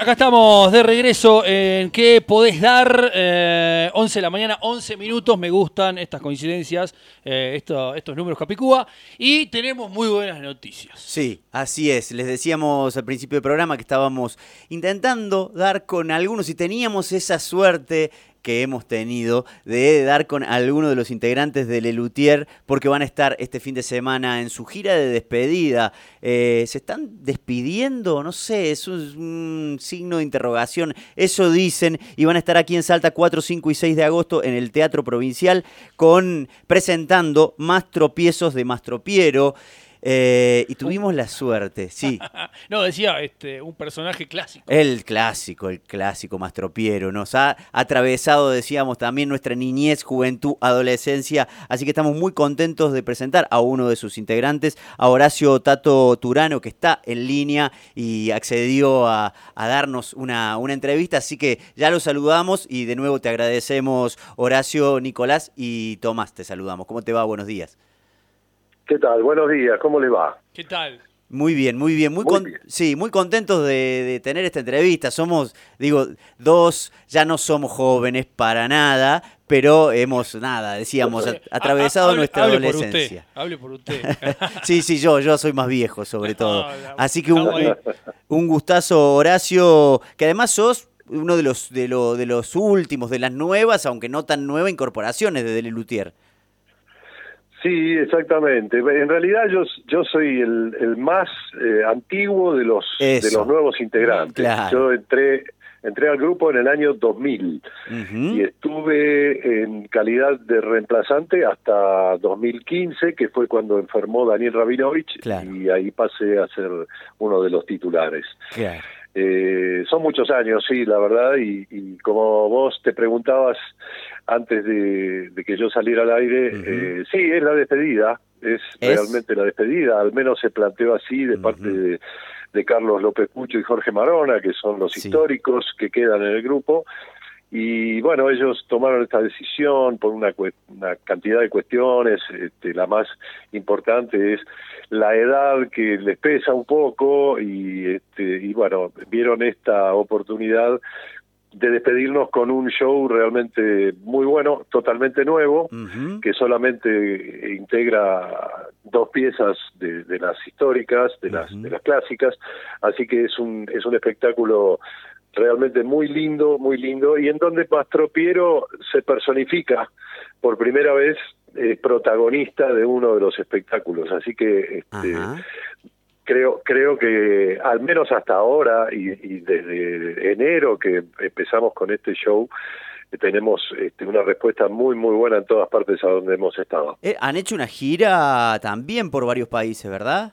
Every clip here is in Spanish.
Acá estamos de regreso en ¿Qué podés dar? Eh, 11 de la mañana, 11 minutos. Me gustan estas coincidencias, eh, esto- estos números Capicúa. Y tenemos muy buenas noticias. Sí, así es. Les decíamos al principio del programa que estábamos intentando dar con algunos y teníamos esa suerte que hemos tenido de dar con algunos de los integrantes de Lelutier porque van a estar este fin de semana en su gira de despedida. Eh, ¿Se están despidiendo? No sé, es un, un signo de interrogación. Eso dicen y van a estar aquí en Salta 4, 5 y 6 de agosto en el Teatro Provincial con presentando Más tropiezos de Mastropiero. Eh, y tuvimos la suerte, sí. no, decía este, un personaje clásico. El clásico, el clásico Mastropiero. Nos ha atravesado, decíamos, también nuestra niñez, juventud, adolescencia. Así que estamos muy contentos de presentar a uno de sus integrantes, a Horacio Tato Turano, que está en línea y accedió a, a darnos una, una entrevista. Así que ya lo saludamos y de nuevo te agradecemos, Horacio, Nicolás y Tomás. Te saludamos. ¿Cómo te va? Buenos días. ¿Qué tal? Buenos días, ¿cómo le va? ¿Qué tal? Muy bien, muy bien, muy, Muy con- bien. sí, muy contentos de, de tener esta entrevista. Somos, digo, dos, ya no somos jóvenes para nada, pero hemos, nada, decíamos, a- atravesado Ah, hable- nuestra hable por adolescencia. usted, hable por usted. Sí, sí, yo, yo soy más viejo sobre todo. No, Así que un, gustazo, Horacio, que además sos uno de los, de, lo- de los últimos, de las nuevas, aunque no tan nuevas, incorporaciones de Delelutier. Sí, exactamente. En realidad yo, yo soy el, el más eh, antiguo de los Eso. de los nuevos integrantes. Claro. Yo entré entré al grupo en el año 2000 Ujú. y estuve en calidad de reemplazante hasta 2015, que fue cuando enfermó Daniel Rabinovich Claro. y ahí pasé a ser uno de los titulares. Claro. Eh, son muchos años, sí, la verdad, y, y como vos te preguntabas antes de, de que yo saliera al aire, eh, sí, es la despedida, es, ¿Es? realmente la despedida, al menos se planteó así de parte de, de Carlos López Pucho y Jorge Marona, que son los Sí. históricos que quedan en el grupo, y bueno, ellos tomaron esta decisión por una, una cantidad de cuestiones. Este, la más importante es la edad que les pesa un poco y, este, y bueno, vieron esta oportunidad de despedirnos con un show realmente muy bueno, totalmente nuevo, que solamente integra dos piezas de, de las históricas, de las, de las clásicas, así que es un, es un espectáculo realmente muy lindo, muy lindo, y en donde Mastro Piero se personifica por primera vez eh, protagonista de uno de los espectáculos, así que este, creo creo que al menos hasta ahora y, y desde enero que empezamos con este show eh, tenemos este, una respuesta muy muy buena en todas partes a donde hemos estado. Eh, han hecho una gira también por varios países, ¿verdad?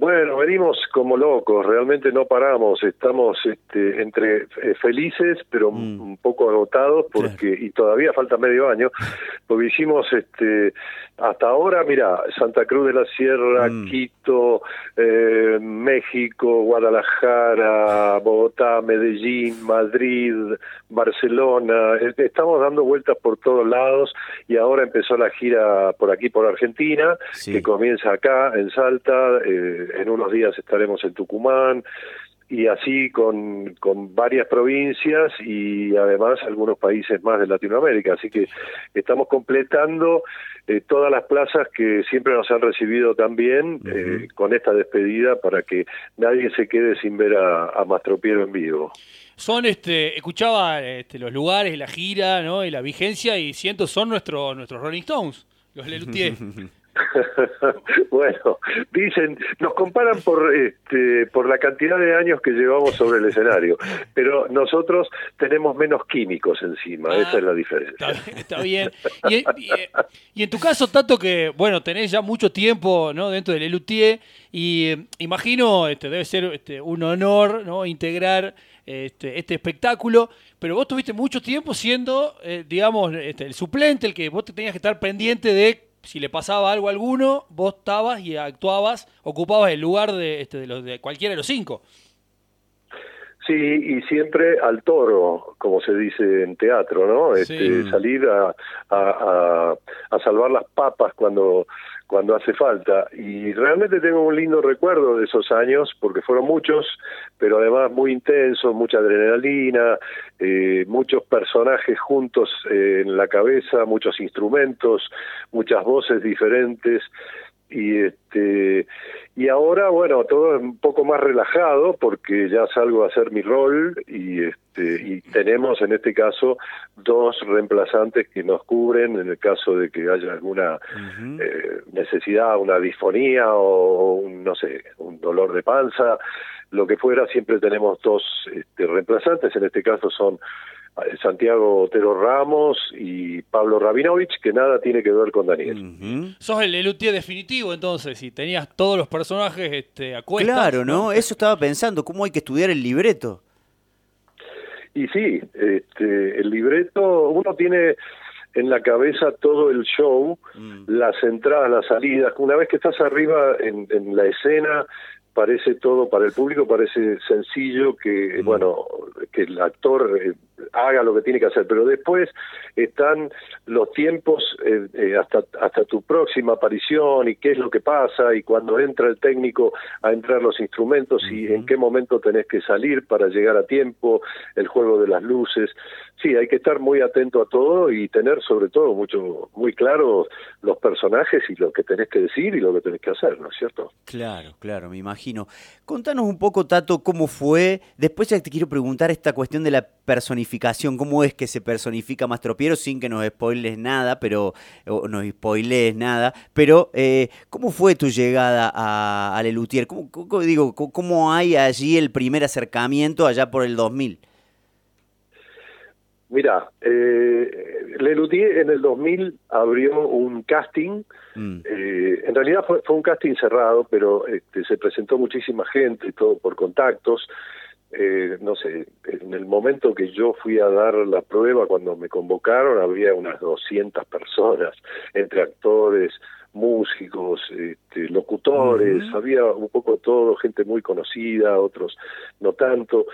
Bueno, venimos como locos, realmente no paramos, estamos este, entre eh, felices pero Mm. un poco agotados porque y todavía falta medio año, porque hicimos este hasta ahora, mira, Santa Cruz de la Sierra, Mm. Quito, eh, México, Guadalajara, Bogotá, Medellín, Madrid, Barcelona, eh, estamos dando vueltas por todos lados y ahora empezó la gira por aquí por Argentina Sí. que comienza acá en Salta, eh, en unos días estaremos en Tucumán y así con, con varias provincias y además algunos países más de Latinoamérica. Así que estamos completando eh, todas las plazas que siempre nos han recibido tan bien eh, con esta despedida para que nadie se quede sin ver a, a Mastropiero en vivo. Son, este, escuchaba este, los lugares, la gira, ¿no? Y la vigencia, y siento, son nuestro, nuestros Rolling Stones, los Lelutier. bueno, dicen, nos comparan por este, por la cantidad de años que llevamos sobre el escenario, pero nosotros tenemos menos químicos encima, Ah, esa es la diferencia. Está, está bien. Y, y- y en tu caso, tanto que, bueno, tenés ya mucho tiempo ¿no? dentro del Lelutier y eh, imagino, este, debe ser este, un honor ¿no? integrar este, este espectáculo, pero vos tuviste mucho tiempo siendo, eh, digamos, este, el suplente, el que vos te tenías que estar pendiente de si le pasaba algo a alguno, vos estabas y actuabas, ocupabas el lugar de, este, de, los, de cualquiera de los cinco. Sí, y siempre al toro, como se dice en teatro, ¿no? Este, Sí. Salir a, a, a- a salvar las papas cuando cuando hace falta. Y realmente tengo un lindo recuerdo de esos años, porque fueron muchos, pero además muy intensos, mucha adrenalina, eh, muchos personajes juntos eh, en la cabeza, muchos instrumentos, muchas voces diferentes y este y ahora bueno todo es un poco más relajado porque ya salgo a hacer mi rol y este y tenemos en este caso dos reemplazantes que nos cubren en el caso de que haya alguna eh, necesidad una disfonía o un, no sé un dolor de panza lo que fuera siempre tenemos dos este, reemplazantes. En este caso son Santiago Otero Ramos y Pablo Rabinovich, que nada tiene que ver con Daniel. Sos el Lelutier definitivo entonces, y tenías todos los personajes este, a cuestas. Claro, ¿no? Eso estaba pensando, ¿cómo hay que estudiar el libreto? Y sí, este, el libreto, uno tiene en la cabeza todo el show, mm. las entradas, las salidas. Una vez que estás arriba en, en la escena, parece todo para el público parece sencillo que mm. bueno que el actor eh, haga lo que tiene que hacer pero después están los tiempos eh, eh, hasta hasta tu próxima aparición y qué es lo que pasa y cuando entra el técnico a entrar los instrumentos y en qué momento tenés que salir para llegar a tiempo el juego de las luces sí hay que estar muy atento a todo y tener sobre todo mucho muy claro los personajes y lo que tenés que decir y lo que tenés que hacer no es cierto claro claro me imagino Contanos un poco, Tato, cómo fue. Después ya te quiero preguntar esta cuestión de la personificación. ¿Cómo es que se personifica Mastropiero sin que nos spoiles nada, pero o nos spoilees nada? Pero, eh, ¿cómo fue tu llegada a, a Lelutier? ¿Cómo, digo, ¿Cómo hay allí el primer acercamiento allá por el 2000? Mira, eh, Lelutier en el 2000 abrió un casting, mm. eh, en realidad fue, fue, un casting cerrado, pero este, se presentó muchísima gente, y todo por contactos. Eh, no sé, en el momento que yo fui a dar la prueba, cuando me convocaron, había unas 200 personas, entre actores, músicos, este, locutores, había un poco todo, gente muy conocida, otros no tanto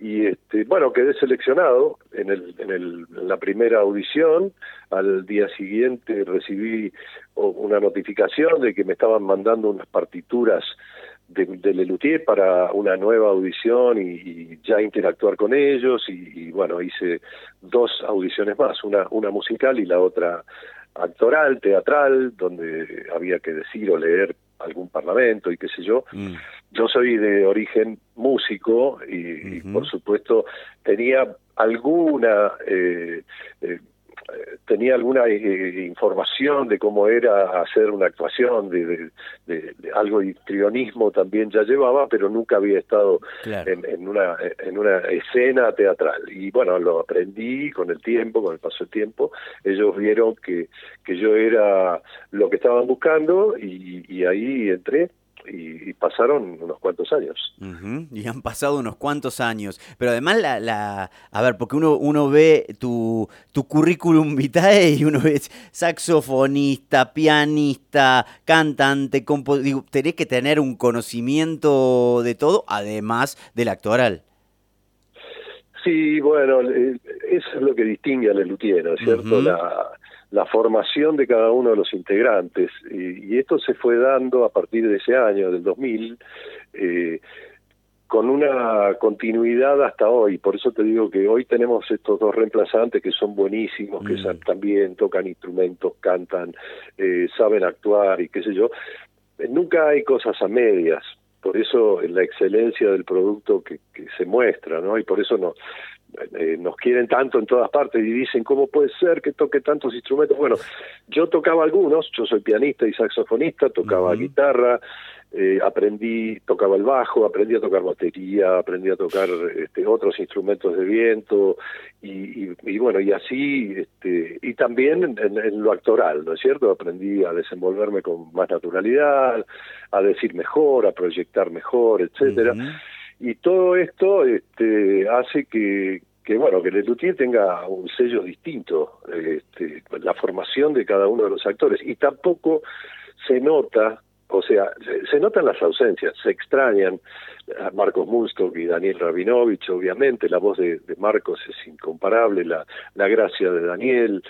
y este, bueno quedé seleccionado en, el, en, el, en la primera audición al día siguiente recibí una notificación de que me estaban mandando unas partituras de, de Lelutier para una nueva audición y, ya interactuar con ellos y, bueno hice dos audiciones más una una musical y la otra actoral teatral donde había que decir o leer algún parlamento y qué sé yo. Mm. Yo soy de origen músico y, por supuesto tenía alguna eh, eh, tenía alguna eh, información de cómo era hacer una actuación, de, de, algo de histrionismo también ya llevaba, pero nunca había estado en, una, en una escena teatral. Y bueno, lo aprendí con el tiempo, con el paso del tiempo. Ellos vieron que, que yo era lo que estaban buscando y, y ahí entré y, pasaron unos cuantos años. Y han pasado unos cuantos años. Pero además, la, la, a ver, porque uno, uno ve tu, tu currículum vitae y uno ve saxofonista, pianista, cantante, digo, tenés que tener un conocimiento de todo, además del actoral. Sí, bueno, eso es lo que distingue al Lelutier, ¿no es cierto? la, la formación de cada uno de los integrantes. Y, esto se fue dando a partir de ese año, del 2000, eh, con una continuidad hasta hoy. Por eso te digo que hoy tenemos estos dos reemplazantes que son buenísimos, que mm. también tocan instrumentos, cantan, eh, saben actuar y qué sé yo. Nunca hay cosas a medias. Por eso la excelencia del producto que, que se muestra, ¿no? Y por eso no, eh, nos quieren tanto en todas partes y dicen, ¿cómo puede ser que toque tantos instrumentos? Bueno, yo tocaba algunos, yo soy pianista y saxofonista, tocaba guitarra, eh, aprendí, tocaba el bajo, aprendí a tocar batería, aprendí a tocar este, otros instrumentos de viento y, y, bueno, y así, este, y también en, lo actoral, ¿no es cierto? Aprendí a desenvolverme con más naturalidad, a decir mejor, a proyectar mejor, etcétera y todo esto este, hace que, que bueno que Lelutier tenga un sello distinto este, la formación de cada uno de los actores. Y tampoco se nota o sea, se, notan las ausencias, se extrañan a Marcos Munstock y Daniel Rabinovich, obviamente, la voz de, Marcos es incomparable, la, la gracia de Daniel,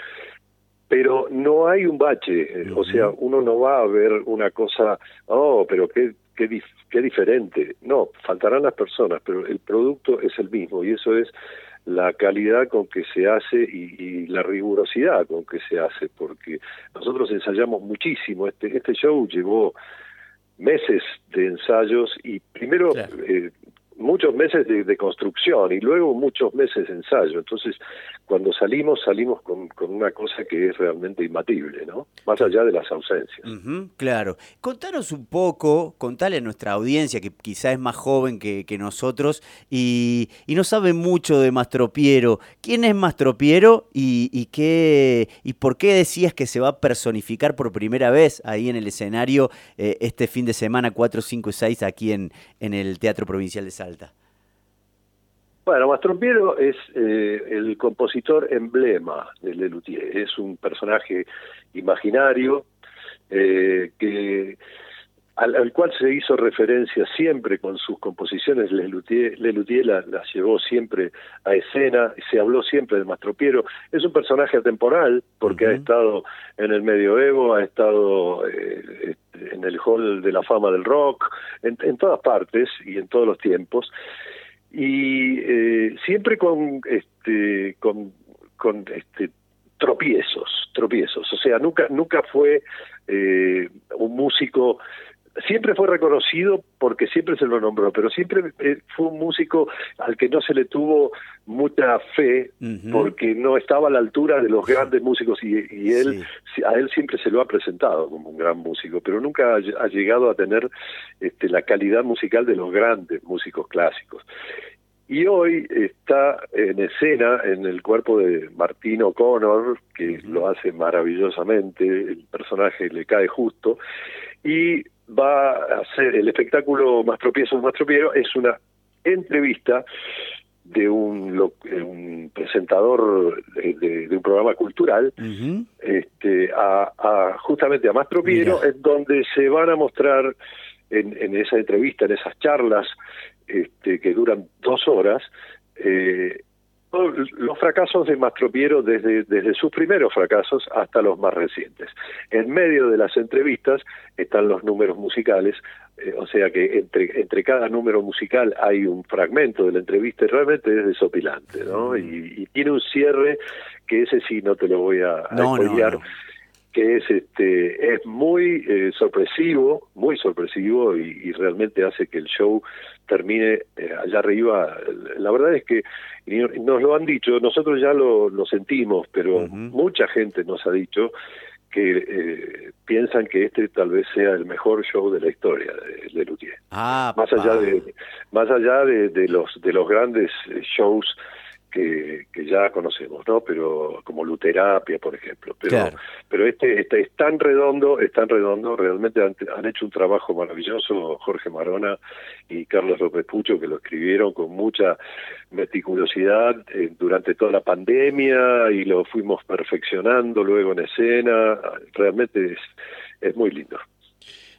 pero no hay un bache, eh, o sea, uno no va a ver una cosa, oh, pero qué, qué, qué diferente. No, faltarán las personas, pero el producto es el mismo y eso es la calidad con que se hace y, la rigurosidad con que se hace, porque nosotros ensayamos muchísimo. Este, este show llevó meses de ensayos y primero eh, muchos meses de, construcción y luego muchos meses de ensayo. Entonces, cuando salimos, salimos con, una cosa que es realmente imbatible, ¿no? Más allá de las ausencias. claro. Contanos un poco, contale a nuestra audiencia, que quizá es más joven que, nosotros y, no sabe mucho de Mastropiero. ¿Quién es Mastropiero y, y, qué, y por qué decías que se va a personificar por primera vez ahí en el escenario eh, este fin de semana 4, 5 y 6 aquí en, en el Teatro Provincial de San bueno, Mastropiero es eh, el compositor emblema de Lelutier. Es un personaje imaginario eh, que al, cual se hizo referencia siempre con sus composiciones. Lelutier, Lelutier las la llevó siempre a escena, se habló siempre de Mastropiero. Es un personaje atemporal porque ha estado en el medioevo, ha estado eh, en el hall de la fama del rock, en, todas partes y en todos los tiempos, y eh, siempre con este con, con este tropiezos, tropiezos, o sea, nunca nunca fue eh, un músico siempre fue reconocido porque siempre se lo nombró, pero siempre eh, fue un músico al que no se le tuvo mucha fe porque no estaba a la altura de los grandes músicos y, él a él siempre se lo ha presentado como un gran músico, pero nunca ha, llegado a tener este, la calidad musical de los grandes músicos clásicos. Y hoy está en escena en el cuerpo de Martín O'Connor, que lo hace maravillosamente, el personaje le cae justo, y va a ser el espectáculo Más tropiezo, más tropiero, es una entrevista de un, un presentador de, un programa cultural este, a, justamente a Más Tropiero, en donde se van a mostrar en, en esa entrevista, en esas charlas este, que duran dos horas, eh, los fracasos de Mastropiero desde, desde sus primeros fracasos hasta los más recientes. En medio de las entrevistas están los números musicales, eh, o sea que entre, entre cada número musical hay un fragmento de la entrevista y realmente es desopilante, ¿no? Y, tiene un cierre que ese sí no te lo voy a, no, que es este es muy eh, sorpresivo, muy sorpresivo y, realmente hace que el show termine eh, allá arriba. La verdad es que nos lo han dicho, nosotros ya lo, lo sentimos, pero mucha gente nos ha dicho que eh, piensan que este tal vez sea el mejor show de la historia de, de Luthier. Ah, más allá de más allá de, de los de los grandes shows que, ya conocemos, ¿no? Pero como Luterapia, por ejemplo. Pero, pero este, este, es tan redondo, es tan redondo, realmente han, hecho un trabajo maravilloso Jorge Marona y Carlos López Pucho, que lo escribieron con mucha meticulosidad eh, durante toda la pandemia y lo fuimos perfeccionando luego en escena. Realmente es, es muy lindo.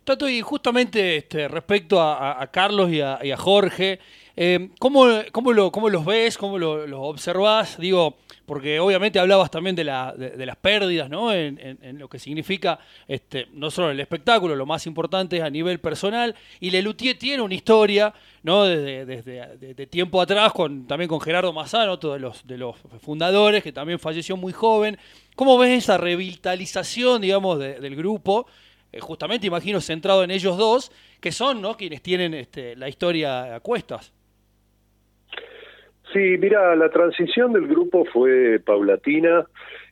Tato, y justamente este, respecto a, Carlos y a, Jorge, eh, ¿cómo, lo, ¿cómo, los ves? ¿Cómo los lo observás? Digo, porque obviamente hablabas también de, la, de, las pérdidas, ¿no? En, lo que significa este, no solo el espectáculo, lo más importante es a nivel personal. Y Lelutier tiene una historia, ¿no? Desde, tiempo atrás, con, también con Gerardo Mazano, otro de los, de los fundadores, que también falleció muy joven. ¿Cómo ves esa revitalización, digamos, del grupo? Eh, justamente imagino centrado en ellos dos, que son ¿no? quienes tienen este, la historia a cuestas. Sí, mira, la transición del grupo fue paulatina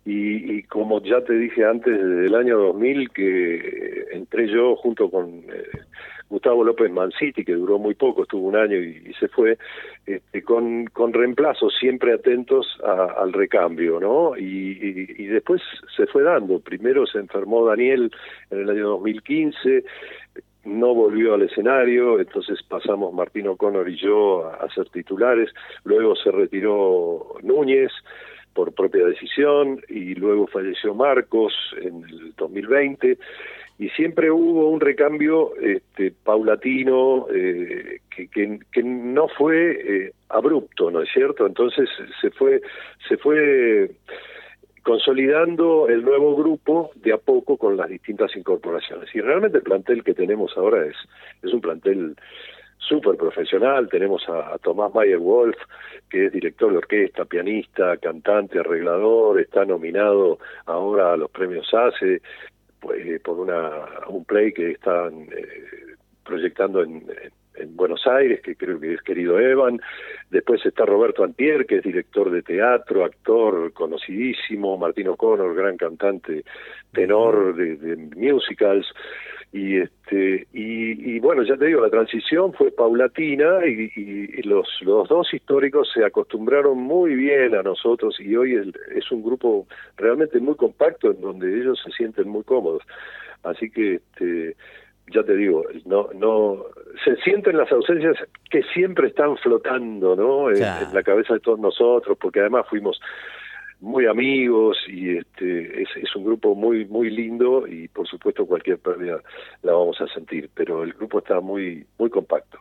y, como ya te dije antes, desde el año 2000 que entré yo junto con eh, Gustavo López Manciti, que duró muy poco, estuvo un año y, se fue, este, con, con reemplazos siempre atentos al recambio, ¿no? Y, después se fue dando. Primero se enfermó Daniel en el año 2015, no volvió al escenario, entonces pasamos Martín O'Connor y yo a, ser titulares, luego se retiró Núñez, por propia decisión y luego falleció Marcos en el 2020 y siempre hubo un recambio este, paulatino eh, que, que, no fue eh, abrupto, ¿no es cierto? Entonces se fue, se fue consolidando el nuevo grupo de a poco con las distintas incorporaciones. Y realmente el plantel que tenemos ahora es, es un plantel súper profesional. Tenemos a, Tomás Mayer Wolf, que es director de orquesta, pianista, cantante, arreglador, está nominado ahora a los premios ACE pues, por una, un play que están eh, proyectando en Buenos Aires, que creo que es querido Evan. Después está Roberto Antier, que es director de teatro, actor conocidísimo. Martín O'Connor, gran cantante, tenor de, musicals. Y, este, y, bueno, ya te digo, la transición fue paulatina y, los, los dos históricos se acostumbraron muy bien a nosotros y hoy es un grupo realmente muy compacto en donde ellos se sienten muy cómodos. Así que este, ya te digo, no, no, se sienten las ausencias que siempre están flotando, ¿no? En, la cabeza de todos nosotros, porque además fuimos muy amigos y este es, es, un grupo muy muy lindo y por supuesto cualquier pérdida la vamos a sentir, pero el grupo está muy muy compacto.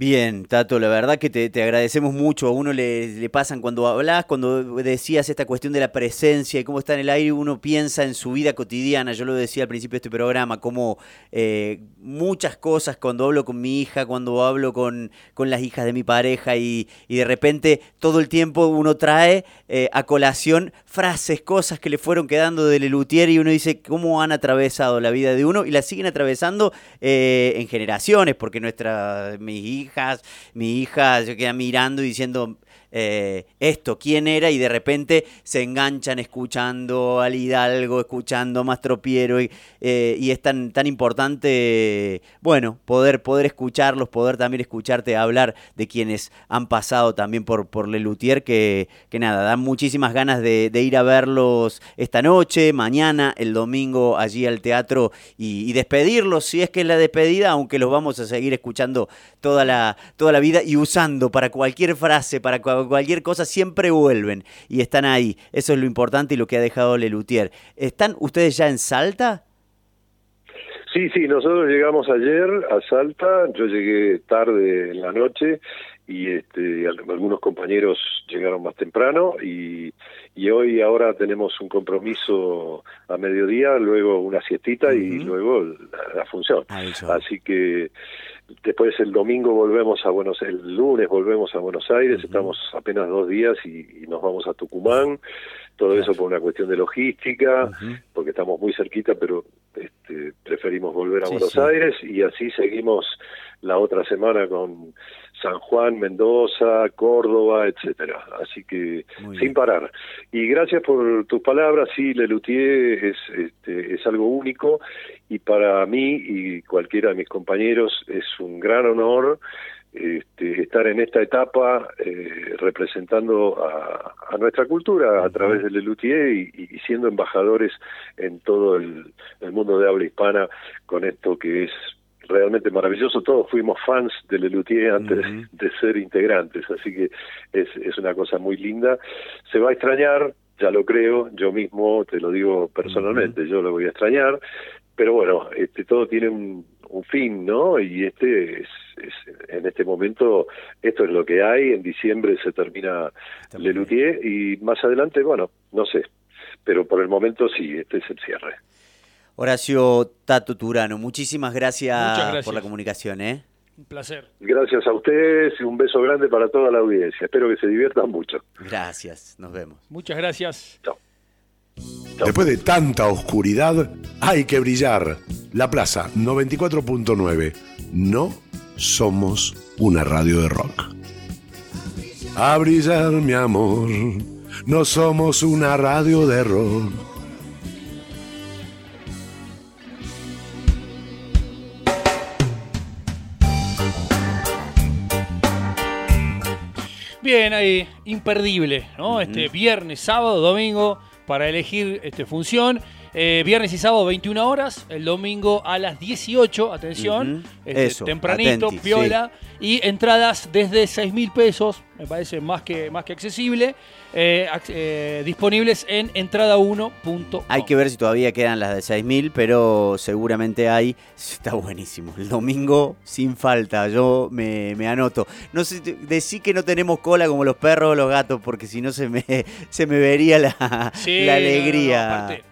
Bien, Tato, la verdad que te, agradecemos mucho. A uno le, le, pasan cuando hablas, cuando decías esta cuestión de la presencia y cómo está en el aire, uno piensa en su vida cotidiana. Yo lo decía al principio de este programa, como eh, muchas cosas cuando hablo con mi hija, cuando hablo con, con las hijas de mi pareja y, y, de repente todo el tiempo uno trae eh, a colación frases, cosas que le fueron quedando de Lelutier y uno dice cómo han atravesado la vida de uno y la siguen atravesando eh, en generaciones, porque nuestra, mis hijas mi hija se queda mirando y diciendo, eh, esto, quién era, y de repente se enganchan escuchando al Hidalgo, escuchando a Mastropiero, y, eh, y es tan, tan importante, bueno, poder, poder escucharlos, poder también escucharte hablar de quienes han pasado también por, por Lelutier, que, que nada, dan muchísimas ganas de, ir a verlos esta noche, mañana, el domingo allí al teatro y, despedirlos, si es que es la despedida, aunque los vamos a seguir escuchando toda la, toda la vida y usando para cualquier frase, para cualquier cualquier cosa siempre vuelven y están ahí. Eso es lo importante y lo que ha dejado Lelutier. ¿Están ustedes ya en Salta? Sí, sí, nosotros llegamos ayer a Salta, yo llegué tarde en la noche y este, algunos compañeros llegaron más temprano y, y hoy ahora tenemos un compromiso a mediodía, luego una siestita y luego la, función. Así que después el domingo volvemos a Buenos el lunes volvemos a Buenos Aires, estamos apenas dos días y, nos vamos a Tucumán, todo eso por una cuestión de logística, porque estamos muy cerquita, pero este, preferimos volver a Buenos Aires y así seguimos la otra semana con San Juan, Mendoza, Córdoba, etcétera. Así que sin parar. Y gracias por tus palabras. Sí, Lelutier es, este, es algo único y para mí y cualquiera de mis compañeros es un gran honor este, estar en esta etapa eh, representando a, nuestra cultura a través de Lelutier y, siendo embajadores en todo el mundo de habla hispana con esto que es realmente maravilloso. Todos fuimos fans de Lelutier antes de ser integrantes, así que es, es una cosa muy linda. Se va a extrañar, ya lo creo, yo mismo te lo digo personalmente, yo lo voy a extrañar, pero bueno, este, todo tiene un, un fin, ¿no? Y este es, en este momento, esto es lo que hay, en diciembre se termina Lelutier y más adelante, bueno, no sé, pero por el momento sí, este es el cierre. Horacio Tato Turano, muchísimas gracias, por la comunicación. ¿eh? Un placer. Gracias a ustedes y un beso grande para toda la audiencia. Espero que se diviertan mucho. Gracias, nos vemos. Muchas gracias. Chao. Después de tanta oscuridad, hay que brillar. La Plaza 94.9. No somos una radio de rock. A brillar, mi amor. No somos una radio de rock. Bien, ahí, imperdible, ¿no? Este viernes, sábado, domingo, para elegir este, función. Eh, viernes y sábado 21 horas, el domingo a las 18, atención, este, Eso, tempranito, atenti, piola, y entradas desde 6 mil pesos, me parece más que, más que accesible, eh, eh, disponibles en entrada1.com. Hay que ver si todavía quedan las de 6.000, pero seguramente hay. Está buenísimo. El domingo sin falta. Yo me, me anoto. No sé, decí que no tenemos cola como los perros o los gatos, porque si no se me, se me vería la, Sí, la no, no, no, alegría. aparte,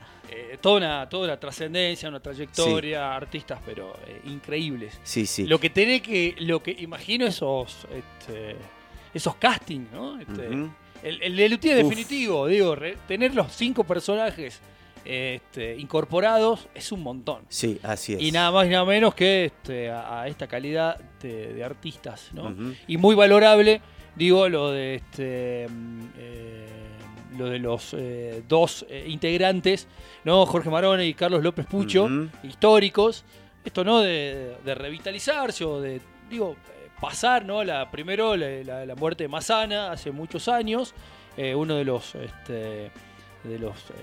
toda una, toda una trascendencia, una trayectoria, artistas, pero eh, increíbles. Sí, sí. Lo que tenés que, lo que imagino esos, este, esos castings, ¿no? Este. El, el Uf. definitivo, digo, re- tener los cinco personajes este, incorporados es un montón. Sí, así es. Y nada más y nada menos que este, a, a esta calidad de, de artistas, ¿no? Y muy valorable, digo, lo de este mm, eh, lo de los eh, dos eh, integrantes, ¿no? Jorge Marone y Carlos López Pucho, históricos. Esto, ¿no? De, de revitalizarse o de, digo, pasar, ¿no? La, primero la, la- la muerte de Mazana hace muchos años, eh, uno de los, este, de los eh,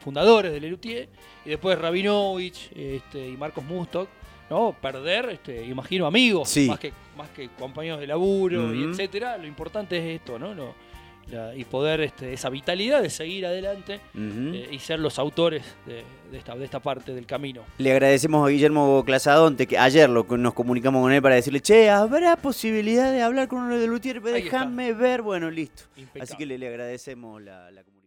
fundadores de Lelutier, y después Rabinovich este, y Marcos Mustok, ¿no? Perder, este, imagino, amigos, Sí. más, que, más que compañeros de laburo, y Ujú. etcétera. Lo importante es esto, ¿no? Lo- la- y poder, este, esa vitalidad de seguir adelante eh, y ser los autores de, de esta, de esta parte del camino. Le agradecemos a Guillermo Clasadonte, que ayer lo, nos comunicamos con él para decirle, che, ¿habrá posibilidad de hablar con uno de Lutier? Déjame ver. Bueno, listo. Impecable. Así que le, le agradecemos la, la comunicación.